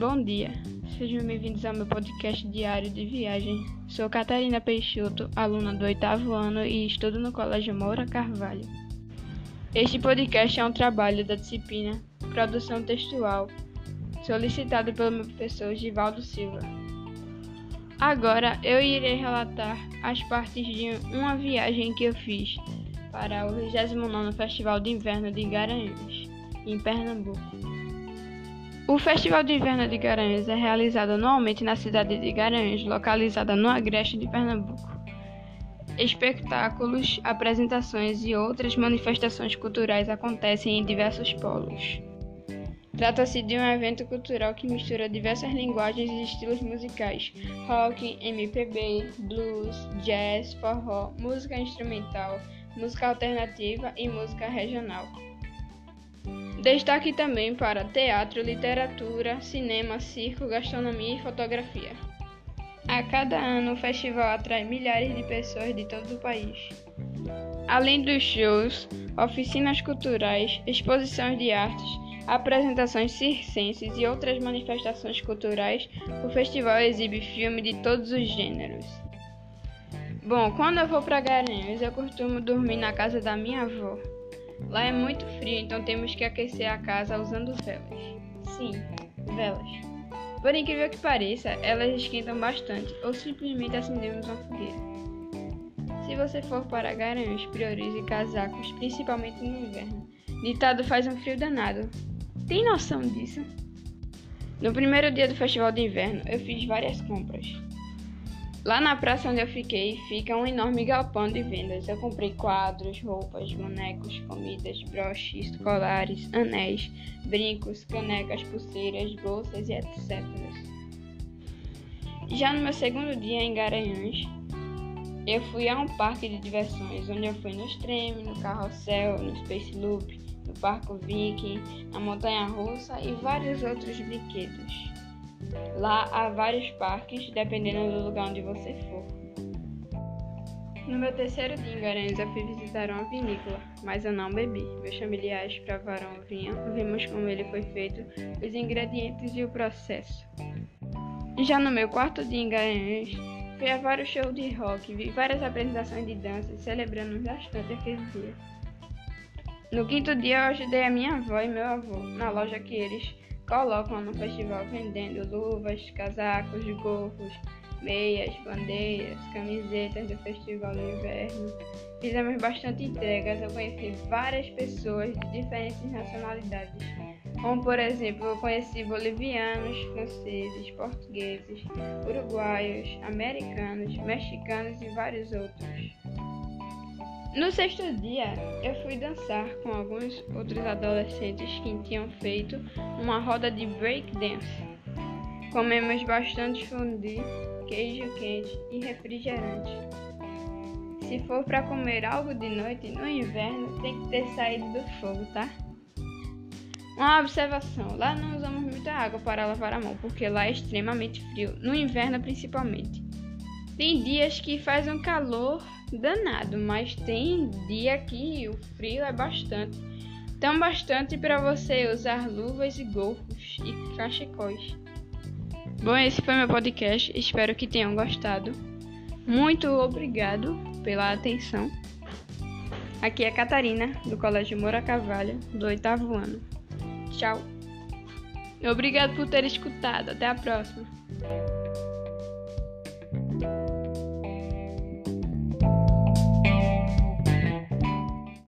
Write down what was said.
bom dia. Sejam bem-vindos ao meu podcast diário de viagem. Sou Catarina Peixoto, aluna do oitavo ano e estudo no Colégio Moura Carvalho. Este podcast é um trabalho da disciplina Produção Textual, solicitado pelo meu professor Givaldo Silva. Agora eu irei relatar as partes de uma viagem que eu fiz para o 29º Festival de Inverno de Garanhuns, em Pernambuco. O Festival de Inverno de Garanhuns é realizado anualmente na cidade de Garanhuns, localizada no agreste de Pernambuco. Espetáculos, apresentações e outras manifestações culturais acontecem em diversos polos. Trata-se de um evento cultural que mistura diversas linguagens e estilos musicais: rock, MPB, blues, jazz, forró, música instrumental, música alternativa e música regional. Destaque também para teatro, literatura, cinema, circo, gastronomia e fotografia. A cada ano, o festival atrai milhares de pessoas de todo o país. Além dos shows, oficinas culturais, exposições de artes, apresentações circenses e outras manifestações culturais, o festival exibe filmes de todos os gêneros. Bom, quando eu vou para Garanhuns, eu costumo dormir na casa da minha avó. Lá é muito frio, então temos que aquecer a casa usando velas. Sim, velas. Por incrível que pareça, elas esquentam bastante, ou simplesmente acendemos uma fogueira. Se você for para Garanhuns, priorize casacos, principalmente no inverno. Ditado faz um frio danado. Tem noção disso? No primeiro dia do festival de inverno, eu fiz várias compras. Lá na praça onde eu fiquei, fica um enorme galpão de vendas. Eu comprei quadros, roupas, bonecos, comidas, broches, colares, anéis, brincos, canecas, pulseiras, bolsas e etc. Já no meu segundo dia em Garanhuns, eu fui a um parque de diversões, onde eu fui no trem, no carrossel, no Space Loop, no Parco Viking, na Montanha Russa e vários outros brinquedos. Lá há vários parques, dependendo do lugar onde você for. No meu terceiro dia em Garanhuns, eu fui visitar uma vinícola, mas eu não bebi. Meus familiares provaram o vinho, vimos como ele foi feito, os ingredientes e o processo. Já no meu quarto dia em Garanhuns, fui a vários shows de rock, vi várias apresentações de dança, celebrando bastante aquele dia. No quinto dia, eu ajudei a minha avó e meu avô na loja que eles colocam no festival vendendo luvas, casacos, gorros, meias, bandeiras, camisetas do Festival do Inverno. Fizemos bastante entregas, eu conheci várias pessoas de diferentes nacionalidades, como por exemplo, eu conheci bolivianos, franceses, portugueses, uruguaios, americanos, mexicanos e vários outros. No sexto dia, eu fui dançar com alguns outros adolescentes que tinham feito uma roda de break dance. Comemos bastante fondue, queijo quente e refrigerante. Se for para comer algo de noite no inverno, tem que ter saído do fogo, tá? Uma observação: lá não usamos muita água para lavar a mão, porque lá é extremamente frio, no inverno principalmente. Tem dias que faz um calor danado, mas tem dia que o frio é bastante. Tão bastante para você usar luvas e gorros e cachecóis. Bom, esse foi meu podcast. Espero que tenham gostado. Muito obrigado pela atenção. Aqui é Catarina, do Colégio Moura Carvalho, do oitavo ano. Tchau. Obrigado por ter escutado. Até a próxima.